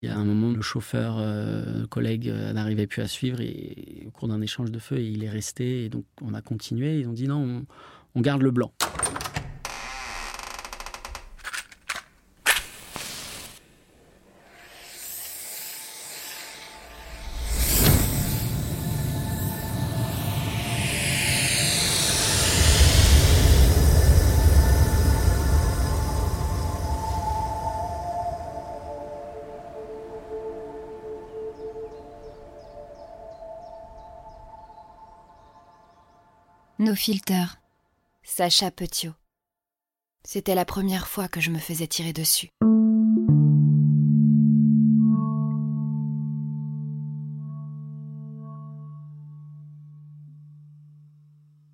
Il y a un moment, le chauffeur, euh, collègue, euh, n'arrivait plus à suivre et, au cours d'un échange de feu, il est resté. Et donc, on a continué. Ils ont dit non, on garde le blanc. Nos filters. Sacha Petiot. C'était la première fois que je me faisais tirer dessus.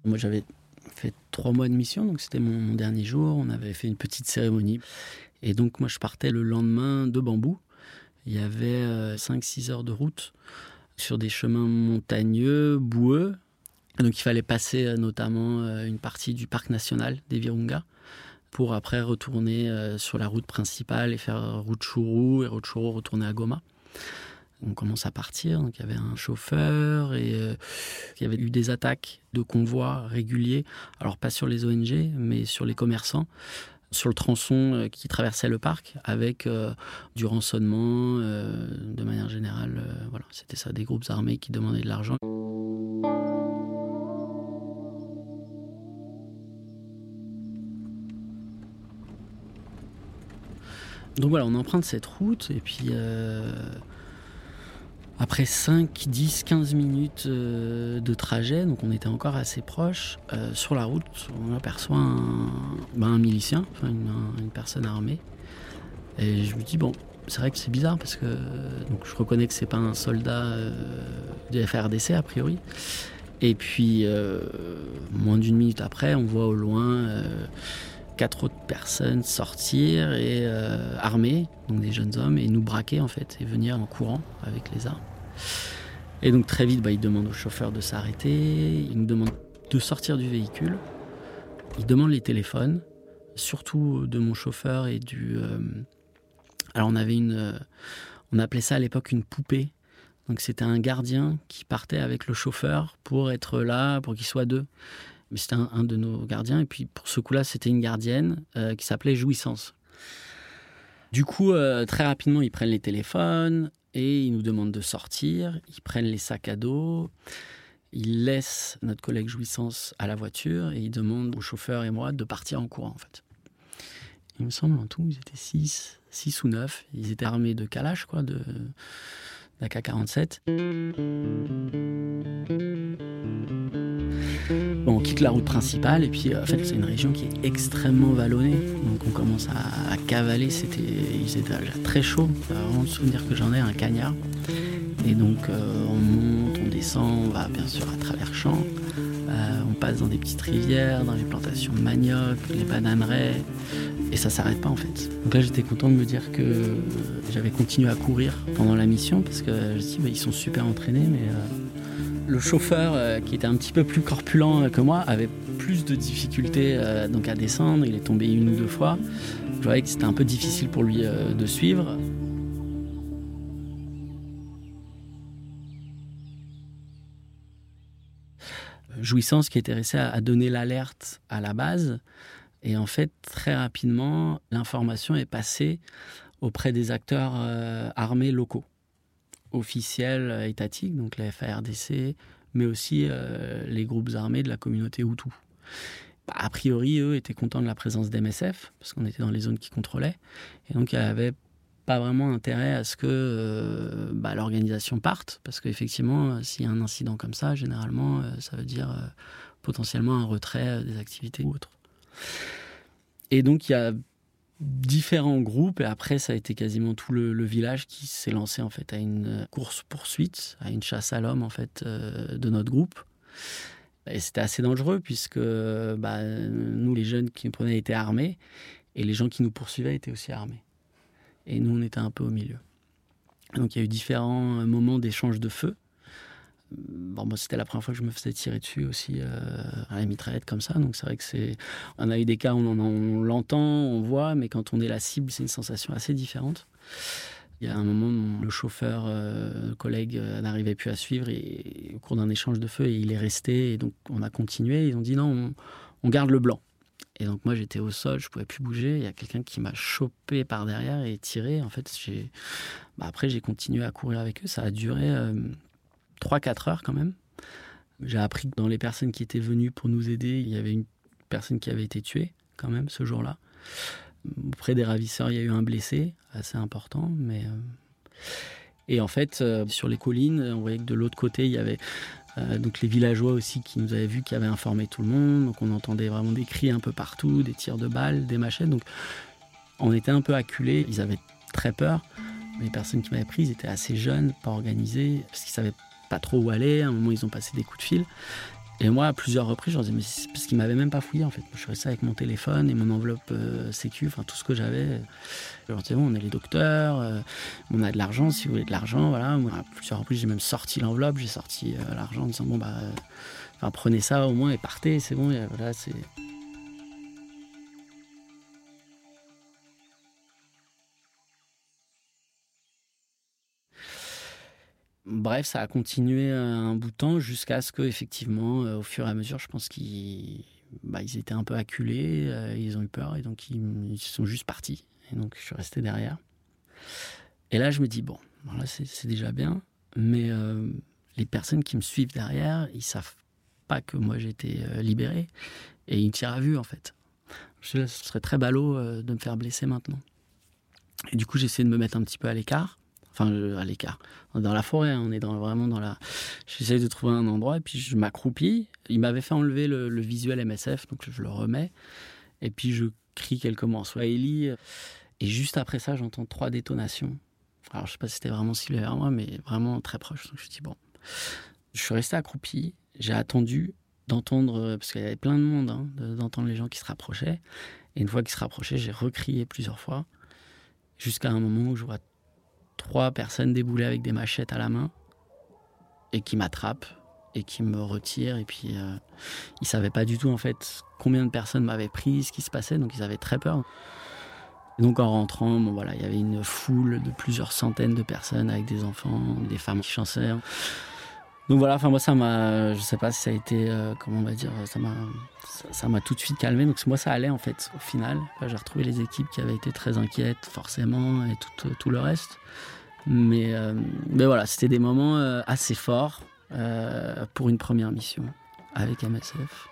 Moi, j'avais fait trois mois de mission, donc c'était mon, mon dernier jour. On avait fait une petite cérémonie. Et donc, moi, je partais le lendemain de Bambou. Il y avait 5-6 heures de route sur des chemins montagneux, boueux, donc il fallait passer euh, notamment euh, une partie du parc national des Virunga pour après retourner euh, sur la route principale et faire route Chourou et route Chourou retourner à Goma. On commence à partir, donc il y avait un chauffeur et il y avait eu des attaques de convois réguliers, alors pas sur les ONG, mais sur les commerçants, sur le tronçon qui traversait le parc, avec du rançonnement de manière générale. voilà, c'était ça, des groupes armés qui demandaient de l'argent. Donc voilà, on emprunte cette route et puis euh, après 5, 10, 15 minutes euh, de trajet, donc on était encore assez proche, euh, sur la route, on aperçoit un, ben, milicien, une, personne armée. Et je me dis, bon, c'est vrai que c'est bizarre parce que je reconnais que c'est pas un soldat du FRDC a priori. Et puis, moins d'une minute après, on voit au loin quatre autres personnes sortir et euh, armés, donc des jeunes hommes, et nous braquer en fait, et venir en courant avec les armes. Et donc très vite, bah, ils demandent au chauffeur de s'arrêter, ils nous demandent de sortir du véhicule, ils demandent les téléphones, surtout de mon chauffeur et du... Euh, alors on avait une... Euh, on appelait ça à l'époque une poupée. Donc c'était un gardien qui partait avec le chauffeur pour être là, pour qu'il soit deux c'était un, de nos gardiens. Et puis pour ce coup-là, c'était une gardienne euh, qui s'appelait Jouissance. Du coup, euh, très rapidement, ils prennent les téléphones et ils nous demandent de sortir. Ils prennent les sacs à dos. Ils laissent notre collègue Jouissance à la voiture et ils demandent au chauffeur et moi de partir en courant, en fait. Il me semble, en tout, ils étaient 6, 6 ou 9. Ils étaient armés de Kalash, quoi, de d'AK-47. On quitte la route principale et puis en fait c'est une région qui est extrêmement vallonnée. Donc on commence à, cavaler, c'était, il faisait très chaud, vraiment le souvenir que j'en ai, un cagnard. Et donc euh, on monte, on descend, on va bien sûr à travers champs. Euh, on passe dans des petites rivières, dans les plantations de manioc, les bananeraies, et ça s'arrête pas en fait. Donc là j'étais content de me dire que j'avais continué à courir pendant la mission parce que je me dis bah, ils sont super entraînés, mais euh, le chauffeur, euh, qui était un petit peu plus corpulent que moi, avait plus de difficultés euh, donc à descendre. Il est tombé une ou deux fois. Je voyais que c'était un peu difficile pour lui euh, de suivre. Jouissance qui était resté à donner l'alerte à la base. Et en fait, très rapidement, l'information est passée auprès des acteurs armés locaux officiels euh, étatiques, donc la FARDC, mais aussi euh, les groupes armés de la communauté Hutu. Bah, a priori, eux étaient contents de la présence d'MSF, parce qu'on était dans les zones qui contrôlaient, et donc il avait pas vraiment intérêt à ce que euh, bah, l'organisation parte, parce qu'effectivement, s'il y a un incident comme ça, généralement, ça veut dire potentiellement un retrait des activités ou autres. Et donc il y a différents groupes et après ça a été quasiment tout le, village qui s'est lancé en fait à une course poursuite, à une chasse à l'homme en fait euh, de notre groupe. Et c'était assez dangereux puisque bah, nous les jeunes qui nous prenaient étaient armés et les gens qui nous poursuivaient étaient aussi armés. Et nous on était un peu au milieu. Donc il y a eu différents moments d'échange de feu bon, moi, c'était la première fois que je me faisais tirer dessus aussi euh, à la mitraillette comme ça. Donc, c'est vrai que c'est. On a eu des cas où on, on l'entend, on voit, mais quand on est la cible, c'est une sensation assez différente. Il y a un moment, le chauffeur, euh, le collègue euh, n'arrivait plus à suivre et, au cours d'un échange de feu, il est resté et donc on a continué. Ils ont dit non, on, garde le blanc. Et donc moi j'étais au sol, je pouvais plus bouger. Il y a quelqu'un qui m'a chopé par derrière et tiré. En fait, bah, après j'ai continué à courir avec eux. Ça a duré 3-4 heures quand même. J'ai appris que dans les personnes qui étaient venues pour nous aider, il y avait une personne qui avait été tuée quand même ce jour-là. Auprès des ravisseurs, il y a eu un blessé, assez important. Mais, euh, Et en fait, euh, sur les collines, on voyait que de l'autre côté, il y avait euh, donc les villageois aussi qui nous avaient vus, qui avaient informé tout le monde. Donc on entendait vraiment des cris un peu partout, des tirs de balles, des machettes. Donc on était un peu acculés. Ils avaient très peur. Les personnes qui m'avaient pris, étaient assez jeunes, pas organisées, parce qu'ils savaient pas trop où aller. À un moment, ils ont passé des coups de fil. Et moi, à plusieurs reprises, je leur disais, mais c'est parce qu'ils m'avaient même pas fouillé en fait. Je suis resté avec mon téléphone et mon enveloppe euh, sécu, enfin tout ce que j'avais. Je leur disais, bon, on est les docteurs, euh, on a de l'argent, si vous voulez de l'argent, voilà. Moi, à plusieurs reprises, j'ai même sorti l'enveloppe, j'ai sorti euh, l'argent en disant, bon, bah, enfin, prenez ça au moins et partez, c'est bon, voilà, c'est. Bref, ça a continué un bout de temps jusqu'à ce que, effectivement, euh, au fur et à mesure, je pense qu'ils bah, étaient un peu acculés, euh, ils ont eu peur et donc ils, sont juste partis. Et donc je suis resté derrière. Et là, je me dis bon, c'est déjà bien, mais euh, les personnes qui me suivent derrière, ils savent pas que moi j'ai été libéré et ils tirent à vue en fait. Je, ce serait très ballot de me faire blesser maintenant. Et du coup, j'essaie de me mettre un petit peu à l'écart enfin à l'écart. Dans la forêt, hein, on est vraiment dans la. J'essaie de trouver un endroit et puis je m'accroupis. Il m'avait fait enlever le, visuel MSF, donc je le remets. Et puis je crie quelques mots en swahili. Et juste après ça, j'entends trois détonations. Alors je sais pas si c'était vraiment ciblé vers moi, mais vraiment très proche. Donc je me dis bon. Je suis resté accroupi. J'ai attendu d'entendre, parce qu'il y avait plein de monde, hein, d'entendre les gens qui se rapprochaient. Et une fois qu'ils se rapprochaient, j'ai recrié plusieurs fois, jusqu'à un moment où je vois trois personnes déboulées avec des machettes à la main et qui m'attrapent et qui me retirent. Et puis, euh, ils savaient pas du tout, en fait, combien de personnes m'avaient pris, ce qui se passait, donc ils avaient très peur. donc, en rentrant, bon, voilà, il y avait une foule de plusieurs centaines de personnes avec des enfants, des femmes qui chantaient. Donc voilà, enfin moi ça m'a, je sais pas si ça a été, euh, comment on va dire, ça m'a, ça m'a tout de suite calmé. Donc moi ça allait en fait au final. J'ai retrouvé les équipes qui avaient été très inquiètes forcément et tout, tout le reste. Mais, euh, mais voilà, c'était des moments euh, assez forts pour une première mission avec MSF.